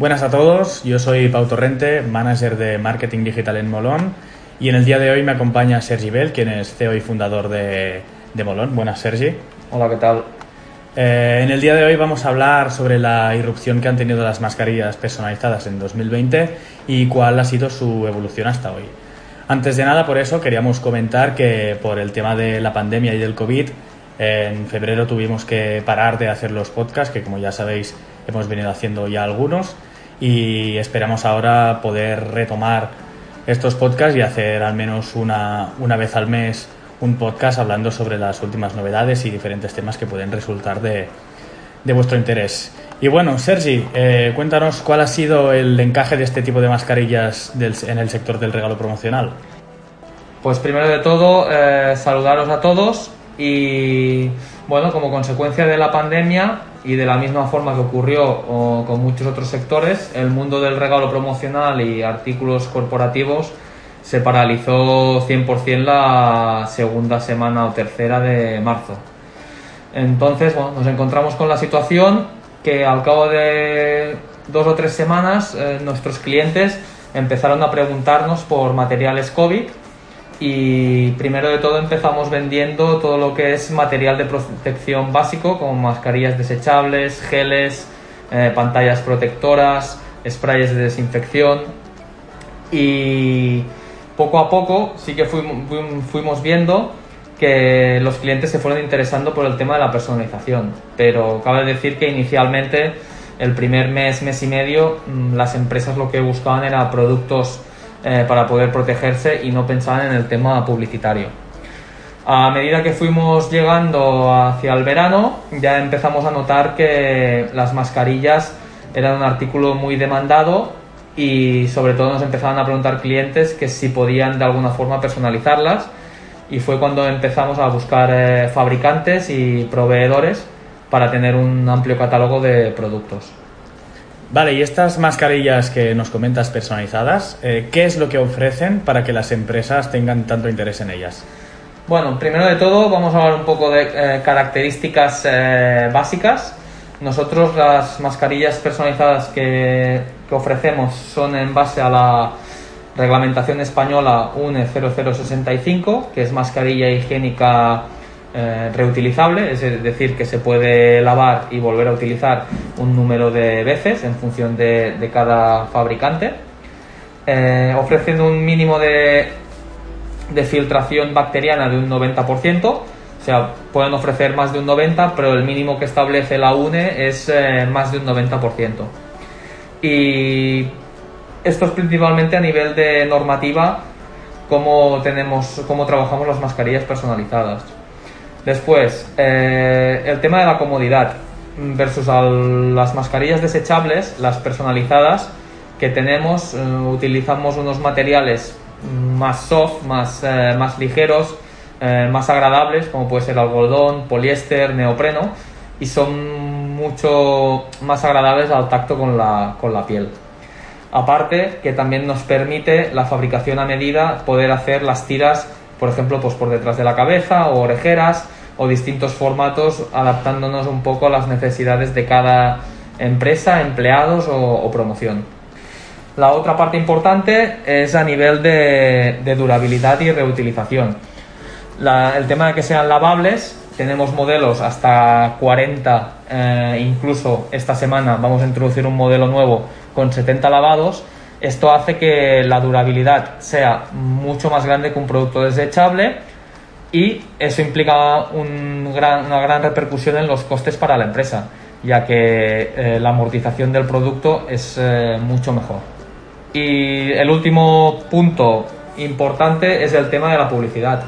Buenas a todos, yo soy Pau Torrente, manager de marketing digital en Molón y en el día de hoy me acompaña Sergi Bell, quien es CEO y fundador de, de Molón. Buenas Sergi. Hola, ¿qué tal? Eh, en el día de hoy vamos a hablar sobre la irrupción que han tenido las mascarillas personalizadas en 2020 y cuál ha sido su evolución hasta hoy. Antes de nada, por eso queríamos comentar que por el tema de la pandemia y del COVID, en febrero tuvimos que parar de hacer los podcasts, que como ya sabéis hemos venido haciendo ya algunos, y esperamos ahora poder retomar estos podcasts y hacer al menos una, una vez al mes un podcast hablando sobre las últimas novedades y diferentes temas que pueden resultar de, de vuestro interés. Y bueno, Sergi, eh, cuéntanos cuál ha sido el encaje de este tipo de mascarillas del, en el sector del regalo promocional. Pues primero de todo, eh, saludaros a todos y bueno, como consecuencia de la pandemia y de la misma forma que ocurrió con muchos otros sectores, el mundo del regalo promocional y artículos corporativos se paralizó 100% la segunda semana o tercera de marzo. Entonces, bueno, nos encontramos con la situación que al cabo de dos o tres semanas eh, nuestros clientes empezaron a preguntarnos por materiales COVID y primero de todo empezamos vendiendo todo lo que es material de protección básico como mascarillas desechables, geles, eh, pantallas protectoras, sprays de desinfección. Y poco a poco sí que fuimos viendo que los clientes se fueron interesando por el tema de la personalización, pero cabe decir que inicialmente el primer mes, mes y medio, mm, las empresas lo que buscaban era productos eh, para poder protegerse y no pensaban en el tema publicitario. A medida que fuimos llegando hacia el verano, ya empezamos a notar que las mascarillas eran un artículo muy demandado y sobre todo nos empezaban a preguntar clientes que si podían de alguna forma personalizarlas y fue cuando empezamos a buscar eh, fabricantes y proveedores para tener un amplio catálogo de productos. Vale, y estas mascarillas que nos comentas personalizadas, eh, ¿qué es lo que ofrecen para que las empresas tengan tanto interés en ellas? Bueno, primero de todo vamos a hablar un poco de eh, características eh, básicas. Nosotros las mascarillas personalizadas que, ofrecemos son en base a la reglamentación española UNE 0065, que es mascarilla higiénica eh, reutilizable, es decir, que se puede lavar y volver a utilizar un número de veces en función de, cada fabricante. Eh, ofrecen un mínimo de, de filtración bacteriana de un 90%, o sea, pueden ofrecer más de un 90%, pero el mínimo que establece la UNE es eh, más de un 90%. Y esto es principalmente a nivel de normativa, cómo, tenemos, cómo trabajamos las mascarillas personalizadas. Después, eh, el tema de la comodidad versus las mascarillas desechables, las personalizadas que tenemos, eh, utilizamos unos materiales más soft, más, eh, más ligeros, más agradables, como puede ser algodón, poliéster, neopreno, y son mucho más agradables al tacto con la, con la piel. Aparte que también nos permite la fabricación a medida poder hacer las tiras por ejemplo, pues por detrás de la cabeza o orejeras o distintos formatos adaptándonos un poco a las necesidades de cada empresa, empleados o, promoción. La otra parte importante es a nivel de, durabilidad y reutilización. el tema de que sean lavables, tenemos modelos hasta 40, eh, incluso esta semana vamos a introducir un modelo nuevo con 70 lavados esto hace que la durabilidad sea mucho más grande que un producto desechable y eso implica una gran repercusión en los costes para la empresa, ya que eh, la amortización del producto es eh, mucho mejor. Y el último punto importante es el tema de la publicidad.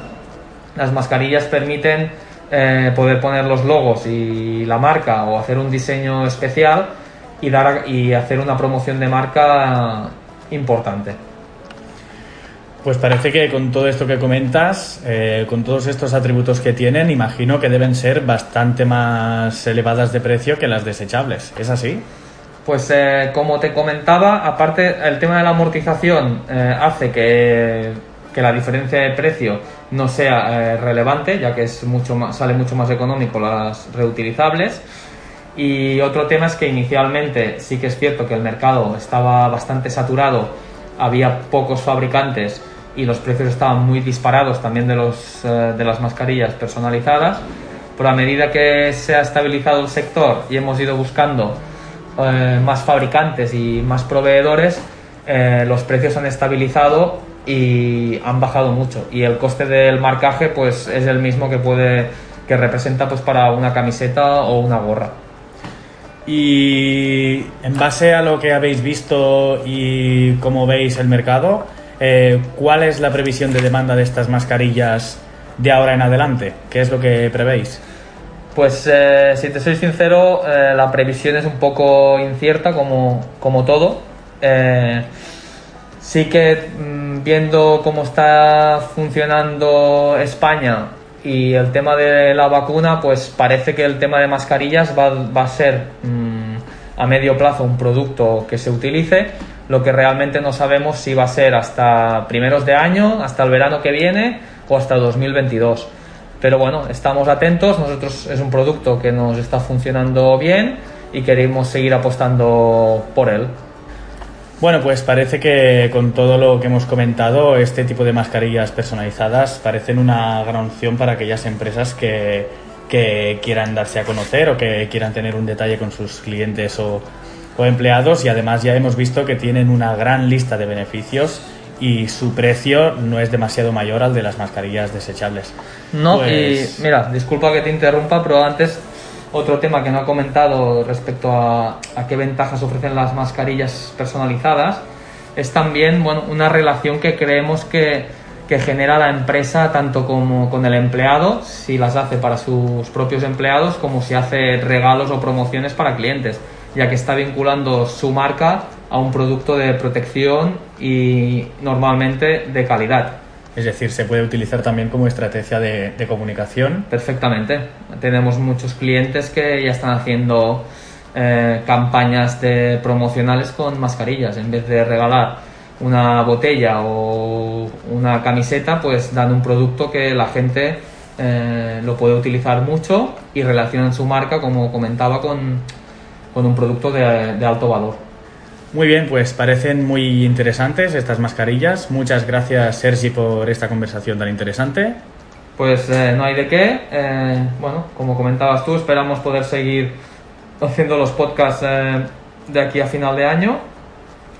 Las mascarillas permiten eh, poder poner los logos y la marca o hacer un diseño especial y, dar, y hacer una promoción de marca importante. Pues parece que con todo esto que comentas, eh, con todos estos atributos que tienen, imagino que deben ser bastante más elevadas de precio que las desechables. ¿Es así? Pues eh, como te comentaba, aparte el tema de la amortización eh, hace que, que, la diferencia de precio no sea relevante, ya que es mucho más, sale mucho más económico las reutilizables. Y otro tema es que inicialmente sí que es cierto que el mercado estaba bastante saturado, había pocos fabricantes y los precios estaban muy disparados también de, los, eh, de las mascarillas personalizadas. Pero a medida que se ha estabilizado el sector y hemos ido buscando eh, más fabricantes y más proveedores, eh, los precios han estabilizado y han bajado mucho. Y el coste del marcaje pues, es el mismo que, puede, que representa pues, para una camiseta o una gorra. Y en base a lo que habéis visto y cómo veis el mercado, eh, ¿cuál es la previsión de demanda de estas mascarillas de ahora en adelante? ¿Qué es lo que prevéis? Pues eh, si te soy sincero, eh, la previsión es un poco incierta como, como todo. sí que mm, viendo cómo está funcionando España y el tema de la vacuna, pues parece que el tema de mascarillas va, va a ser mm, a medio plazo un producto que se utilice lo que realmente no sabemos si va a ser hasta primeros de año, hasta el verano que viene o hasta 2022. Pero bueno, estamos atentos, nosotros es un producto que nos está funcionando bien y queremos seguir apostando por él. Bueno, pues parece que con todo lo que hemos comentado, este tipo de mascarillas personalizadas parecen una gran opción para aquellas empresas que, que quieran darse a conocer o que quieran tener un detalle con sus clientes o, o empleados y además ya hemos visto que tienen una gran lista de beneficios y su precio no es demasiado mayor al de las mascarillas desechables. No, y pues mira, disculpa que te interrumpa, pero antes otro tema que no he comentado respecto a, a qué ventajas ofrecen las mascarillas personalizadas es también bueno, una relación que creemos que, que genera la empresa tanto como con el empleado, si las hace para sus propios empleados, como si hace regalos o promociones para clientes ya que está vinculando su marca a un producto de protección y normalmente de calidad. Es decir, se puede utilizar también como estrategia de, comunicación. Perfectamente. Tenemos muchos clientes que ya están haciendo eh, campañas de promocionales con mascarillas. En vez de regalar una botella o una camiseta, pues dan un producto que la gente eh, lo puede utilizar mucho y relacionan su marca, como comentaba, con, con un producto de, alto valor. Muy bien, pues parecen muy interesantes estas mascarillas. Muchas gracias, Sergi, por esta conversación tan interesante. Pues eh, no hay de qué. Eh, bueno, como comentabas tú, esperamos poder seguir haciendo los podcasts eh, de aquí a final de año.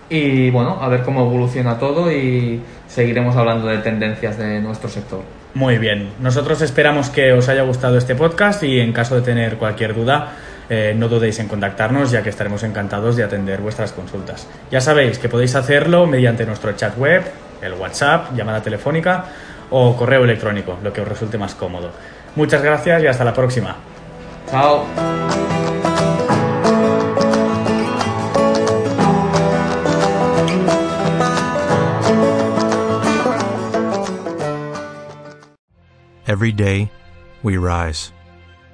Y bueno, a ver cómo evoluciona todo y seguiremos hablando de tendencias de nuestro sector. Muy bien, nosotros esperamos que os haya gustado este podcast y en caso de tener cualquier duda, eh, no dudéis en contactarnos ya que estaremos encantados de atender vuestras consultas. Ya sabéis que podéis hacerlo mediante nuestro chat web, el WhatsApp, llamada telefónica o correo electrónico, lo que os resulte más cómodo. Muchas gracias y hasta la próxima. Chao. Every day, we rise,